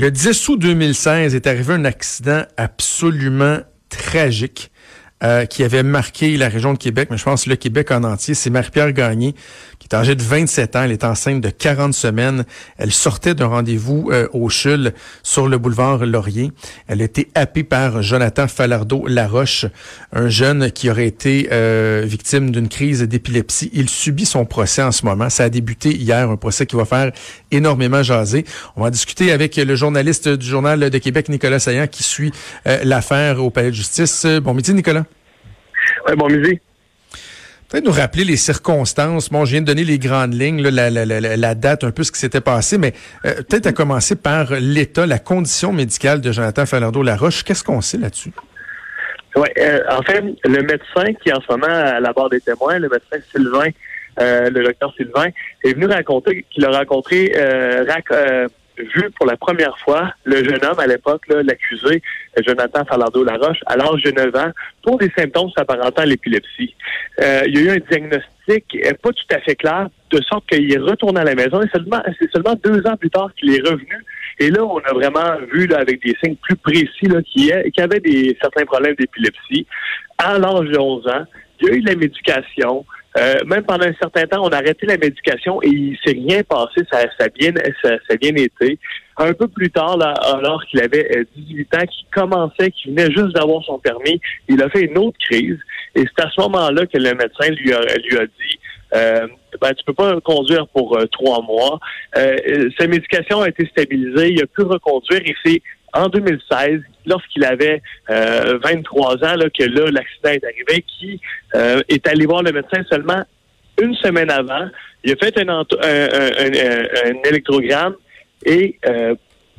Le 10 août 2016 est arrivé un accident absolument tragique. Euh, qui avait marqué la région de Québec, mais je pense le Québec en entier. C'est Marie-Pierre Gagné, est âgée de 27 ans. Elle est enceinte de 40 semaines. Elle sortait d'un rendez-vous euh, au CHUL sur le boulevard Laurier. Elle a été happée par Jonathan Falardeau-Laroche, un jeune qui aurait été euh, victime d'une crise d'épilepsie. Il subit son procès en ce moment. Ça a débuté hier, un procès qui va faire énormément jaser. On va discuter avec le journaliste du Journal de Québec, Nicolas Saillant, qui suit l'affaire au Palais de justice. Bon midi, Nicolas bon midi. Peut-être nous rappeler les circonstances. Bon, je viens de donner les grandes lignes, la, date, un peu ce qui s'était passé, mais euh, peut-être à commencer par l'état, la condition médicale de Jonathan Falardeau-Laroche. Qu'est-ce qu'on sait là-dessus? Oui, euh, en fait, le médecin qui est en ce moment à la barre des témoins, le médecin Sylvain, euh, le docteur Sylvain, est venu raconter qu'il a rencontré vu pour la première fois le jeune homme à l'époque, l'accusé, Jonathan Falardeau-Laroche, à l'âge de 9 ans, pour des symptômes s'apparentant à l'épilepsie. Euh, il y a eu un diagnostic euh, pas tout à fait clair, de sorte qu'il est retourné à la maison et seulement, c'est seulement deux ans plus tard qu'il est revenu. Et là, on a vraiment vu là, avec des signes plus précis qu'il qu avait des, certains problèmes d'épilepsie. À l'âge de 11 ans, il y a eu de la médication. Euh, même pendant un certain temps, on a arrêté la médication et il s'est rien passé. Ça, ça, a bien, ça, ça a bien été. Un peu plus tard, là, alors qu'il avait 18 euh, ans, qu'il commençait, qu'il venait juste d'avoir son permis, il a fait une autre crise. Et c'est à ce moment-là que le médecin lui a, lui a dit euh, ben, tu peux pas conduire pour euh, trois mois. Euh, sa médication a été stabilisée, il a pu reconduire et c'est en 2016, lorsqu'il avait 23 ans, là, que là, l'accident est arrivé, qui est allé voir le médecin seulement une semaine avant. Il a fait un, un, un, un électrogramme et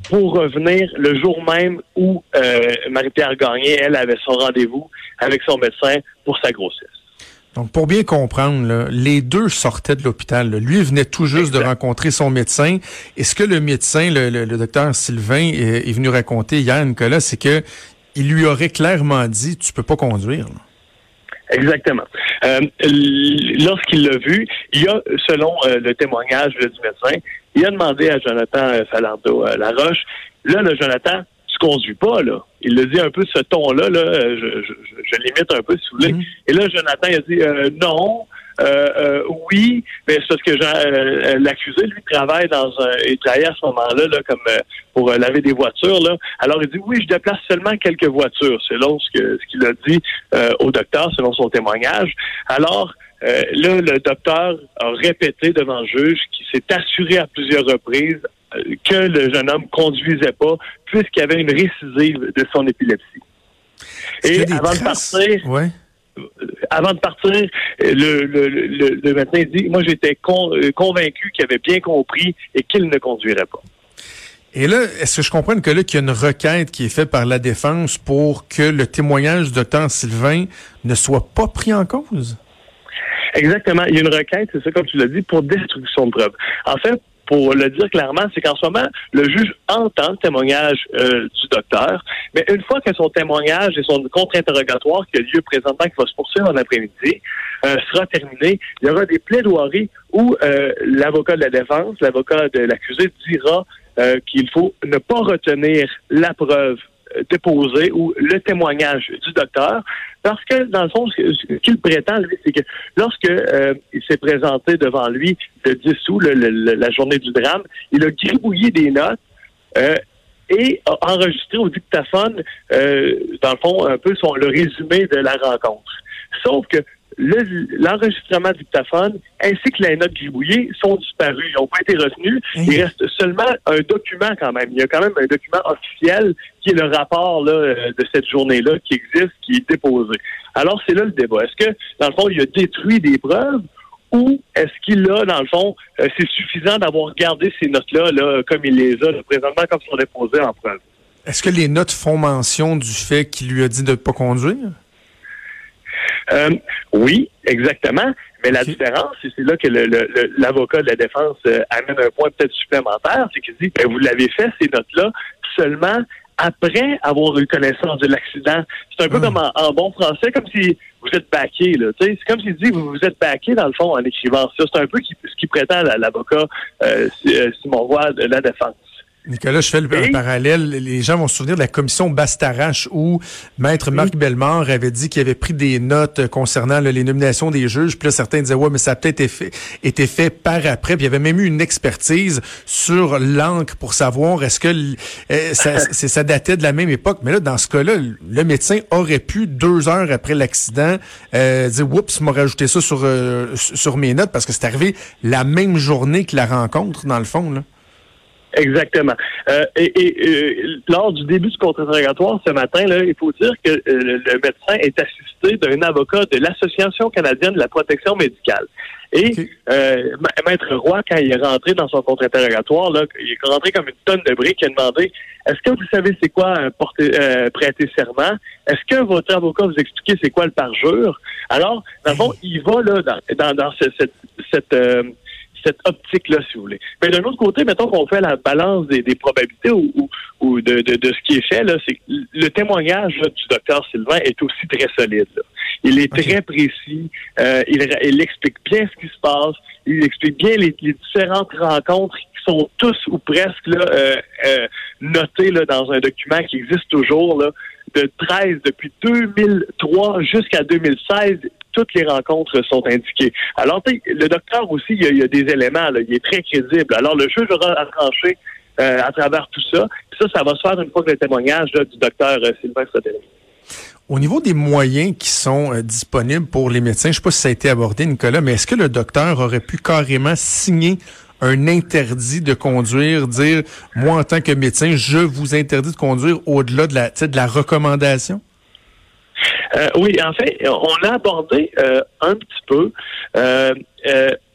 pour revenir le jour même où Marie-Pierre Gagné, elle, avait son rendez-vous avec son médecin pour sa grossesse. Donc, pour bien comprendre, les deux sortaient de l'hôpital. Lui venait tout juste de rencontrer son médecin. Et ce que le médecin, le, docteur Sylvain, est, venu raconter hier, Nicolas, c'est que il lui aurait clairement dit, tu peux pas conduire. Exactement. Euh, lorsqu'il l'a vu, il a, selon euh, le témoignage du médecin, il a demandé à Jonathan euh, Falardeau Laroche, là, le Jonathan, conduis pas, là. Il le dit un peu ce ton-là, là, je, je, je, limite un peu, si vous voulez. Mm-hmm. Et là, Jonathan, il a dit euh, non, euh, euh, oui, mais c'est parce que l'accusé, lui, travaille dans un. Il travaillait à ce moment-là, là, comme pour laver des voitures, là. Alors, il dit oui, je déplace seulement quelques voitures, selon ce que ce qu'il a dit au docteur, selon son témoignage. Alors, là, le docteur a répété devant le juge qu'il s'est assuré à plusieurs reprises que le jeune homme conduisait pas puisqu'il y avait une récidive de son épilepsie. Et avant de partir, avant de partir, le, le, le, médecin dit, moi j'étais euh, convaincu qu'il avait bien compris et qu'il ne conduirait pas. Et là, est-ce que je comprends que là, qu'il y a une requête qui est faite par la défense pour que le témoignage du docteur Sylvain ne soit pas pris en cause? Exactement. Il y a une requête, c'est ça comme tu l'as dit, pour destruction de preuves. En fait, pour le dire clairement, c'est qu'en ce moment, le juge entend le témoignage euh, du docteur, mais une fois que son témoignage et son contre-interrogatoire qui a lieu présentement, qui va se poursuivre en après-midi, euh, sera terminé, il y aura des plaidoiries où euh, l'avocat de la défense, l'avocat de l'accusé dira qu'il faut ne pas retenir la preuve déposé ou le témoignage du docteur, parce que dans le fond, ce qu'il prétend, c'est que lorsque euh, il s'est présenté devant lui le 10 août, la journée du drame, il a gribouillé des notes euh, et a enregistré au dictaphone, euh, dans le fond, un peu son, le résumé de la rencontre. Sauf que l'enregistrement dictaphone ainsi que les notes gribouillées sont disparus. Ils n'ont pas été retenus. Il reste seulement un document quand même. Il y a quand même un document officiel qui est le rapport euh, de cette journée-là qui existe, qui est déposé. Alors, c'est là le débat. Est-ce que, dans le fond, il a détruit des preuves ou est-ce qu'il a, dans le fond, euh, c'est suffisant d'avoir gardé ces notes-là là, comme il les a présentement, comme sont déposées en preuve? Est-ce que les notes font mention du fait qu'il lui a dit de ne pas conduire? Euh, oui, exactement. Mais la différence, et c'est là que l'avocat de la défense euh, amène un point peut-être supplémentaire, c'est qu'il dit, ben, vous l'avez fait, ces notes-là, seulement après avoir eu connaissance de l'accident. C'est un peu ah. comme en, bon français, comme si vous êtes baqué. C'est comme s'il dit, vous vous êtes baqué dans le fond en écrivant ça. C'est un peu ce qui prétend l'avocat euh, Simon Roy de la défense. Nicolas, je fais le parallèle. Les gens vont se souvenir de la commission Bastarache où Maître Marc Bellemare avait dit qu'il avait pris des notes concernant les nominations des juges. Puis là, certains disaient, ouais, mais ça a peut-être été fait, été fait par après. Puis il y avait même eu une expertise sur l'encre pour savoir est-ce que ça, ça datait de la même époque. Mais là, dans ce cas-là, le médecin aurait pu, deux heures après l'accident, euh, dire, oups, m'a rajouté ça sur, euh, sur mes notes parce que c'est arrivé la même journée que la rencontre, dans le fond. Là. Exactement. Euh, et, euh, lors du début du contre-interrogatoire ce matin, là, il faut dire que euh, le médecin est assisté d'un avocat de l'Association canadienne de la protection médicale. Et Maître Roy, quand il est rentré dans son contre-interrogatoire, là, il est rentré comme une tonne de briques. Il a demandé Est-ce que vous savez c'est quoi un porter, prêter serment? Est-ce que votre avocat vous explique c'est quoi le parjure? Alors, dans le fond, il va là dans, dans, cette, cette cette optique-là, si vous voulez. Mais d'un autre côté, mettons qu'on fait la balance des, probabilités ou, ou, de, de, ce qui est fait, là, c'est le témoignage du docteur Sylvain est aussi très solide. Il est très précis. Euh, il, il, explique bien ce qui se passe. Il explique bien les, différentes rencontres qui sont tous ou presque là, euh, euh, notées là, dans un document qui existe toujours là, de 13 depuis 2003 jusqu'à 2016 toutes les rencontres sont indiquées. Alors, le docteur aussi, il y, a, des éléments, il est très crédible. Alors, le juge aura à trancher euh, à travers tout ça. Puis ça, ça va se faire une fois que le témoignage du docteur euh, Sylvain. Au niveau des moyens qui sont euh, disponibles pour les médecins, je ne sais pas si ça a été abordé, Nicolas, mais est-ce que le docteur aurait pu carrément signer un interdit de conduire, dire, moi, en tant que médecin, je vous interdis de conduire au-delà de la recommandation? Euh, oui, en fait, on a abordé euh, un petit peu euh,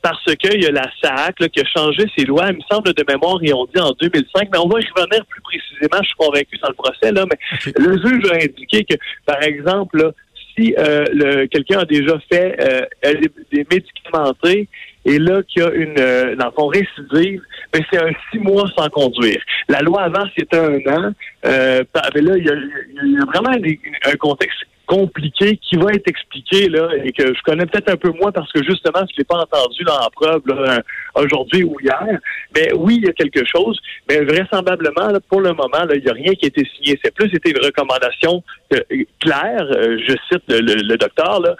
parce qu'il y a la SAC qui a changé ses lois, il me semble de mémoire, et on dit en 2005, mais on va y revenir plus précisément, je suis convaincu dans le procès, là, mais le juge a indiqué que, par exemple, si le, quelqu'un a déjà fait des, des médicamentés et là qu'il y a une dans son récidive, ben c'est un six mois sans conduire. La loi avant c'était un an, euh, mais là il y a, il y a vraiment un contexte compliqué qui va être expliqué là et que je connais peut-être un peu moins parce que justement je l'ai pas entendu dans la preuve aujourd'hui ou hier. Mais oui, il y a quelque chose, mais vraisemblablement pour le moment là, il n'y a rien qui a été signé. C'est plus été une recommandation euh, claire. Euh, je cite le, le docteur là,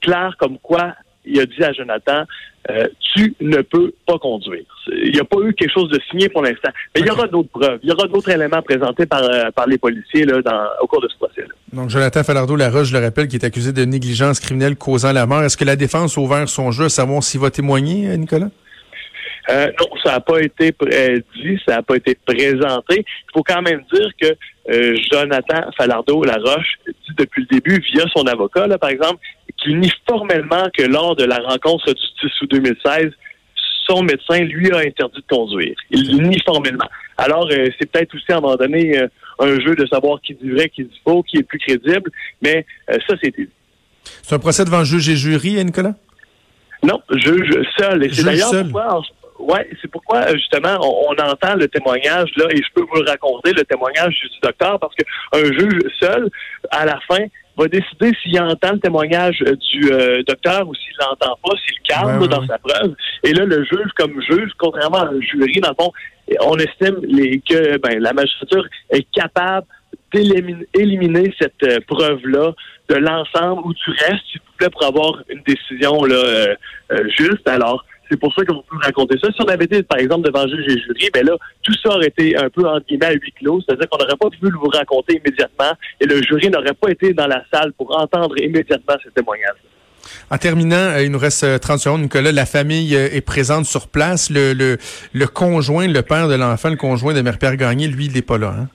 claire comme quoi il a dit à Jonathan, euh, tu ne peux pas conduire. Il n'y a pas eu quelque chose de signé pour l'instant. Mais il y aura d'autres preuves. Il y aura d'autres éléments présentés par, euh, par les policiers là, dans, au cours de ce procès. -là. Donc, Jonathan Falardeau-Laroche, je le rappelle, qui est accusé de négligence criminelle causant la mort. Est-ce que la défense a ouvert son jeu à savoir s'il va témoigner, euh, Nicolas? Euh, non, ça n'a pas été dit, ça n'a pas été présenté. Il faut quand même dire que euh, Jonathan Falardeau-Laroche dit depuis le début, via son avocat, là, par exemple, qu'il nie formellement que lors de la rencontre du 10 août 2016, son médecin lui a interdit de conduire. Il nie formellement. Alors, euh, c'est peut-être aussi à un moment donné un jeu de savoir qui dit vrai, qui dit faux, qui est plus crédible, mais ça, c'était C'est un procès devant juge et jury, Nicolas? Non, juge seul. Et c'est d'ailleurs pourquoi Ouais, c'est pourquoi justement on, entend le témoignage là et je peux vous raconter le témoignage du docteur parce qu'un juge seul à la fin va décider s'il entend le témoignage du euh, docteur ou s'il l'entend pas, s'il calme dans sa preuve. Et là, le juge, comme juge, contrairement à un jury, dans le fond, on estime les, que ben, la magistrature est capable d'éliminer cette euh, preuve-là de l'ensemble où tu restes, s'il vous plaît, pour avoir une décision là, euh, juste. Alors, c'est pour ça qu'on peut raconter ça. Si on avait été, par exemple, devant juge et jury, ben là, tout ça aurait été un peu, entre guillemets, à huis clos. C'est-à-dire qu'on n'aurait pas pu vous raconter immédiatement et le jury n'aurait pas été dans la salle pour entendre immédiatement ces témoignages. En terminant, euh, il nous reste 30 euh, secondes, Nicolas. La famille euh, est présente sur place. Le, le, le conjoint, le père de l'enfant, le conjoint de Mère-Pierre Gagné, lui, il n'est pas là. Hein?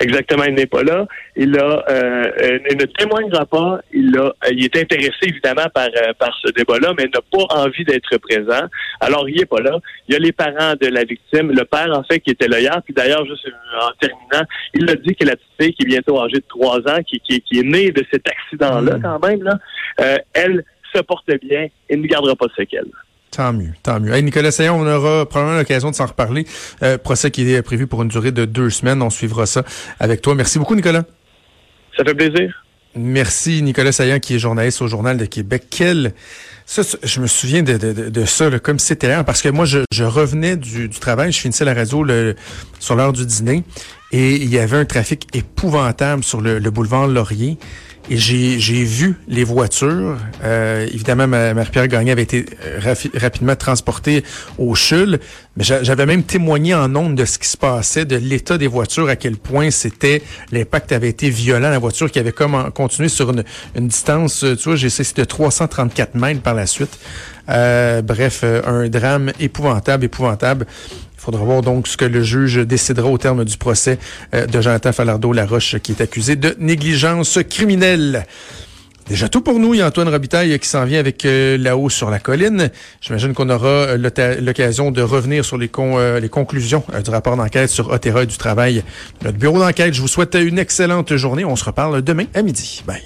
Exactement, il n'est pas là. Il a, euh, ne témoignera pas. Il a, il est intéressé évidemment par euh, par ce débat-là, mais n'a pas envie d'être présent. Alors il est pas là. Il y a les parents de la victime, le père en fait qui était là hier. Puis d'ailleurs, juste en terminant, il a dit que la petite fille qui est bientôt âgée de trois ans, qui, qui, qui est née de cet accident-là mmh. quand même, là, euh, elle se porte bien et ne gardera pas de séquelles. Tant mieux, tant mieux. Hey, Nicolas Sayon, on aura probablement l'occasion de s'en reparler. Euh, procès qui est prévu pour une durée de deux semaines. On suivra ça avec toi. Merci beaucoup, Nicolas. Ça fait plaisir. Merci, Nicolas Saillant, qui est journaliste au Journal de Québec. Quel Ça, je me souviens de, de, de ça, là, comme c'était là, parce que moi, je, je revenais du, du, travail, je finissais la radio le, sur l'heure du dîner, et il y avait un trafic épouvantable sur le, le boulevard Laurier. Et j'ai vu les voitures. Euh, évidemment, Marie-Pierre Gagné avait été euh, rapidement transportée au CHUL, mais j'avais même témoigné en ondes de ce qui se passait, de l'état des voitures, à quel point c'était l'impact avait été violent. La voiture qui avait comme continué sur une, une distance, euh, tu vois, j'ai de 334 mètres par la suite. Euh, bref, un drame épouvantable, épouvantable. Il faudra voir donc ce que le juge décidera au terme du procès euh, de Jonathan Falardeau-Laroche qui est accusé de négligence criminelle. Déjà tout pour nous. Il y a Antoine Robitaille qui s'en vient avec euh, là-haut sur la colline. J'imagine qu'on aura euh, l'occasion de revenir sur les, les conclusions du rapport d'enquête sur Otera et du travail. Notre bureau d'enquête, je vous souhaite une excellente journée. On se reparle demain à midi. Bye.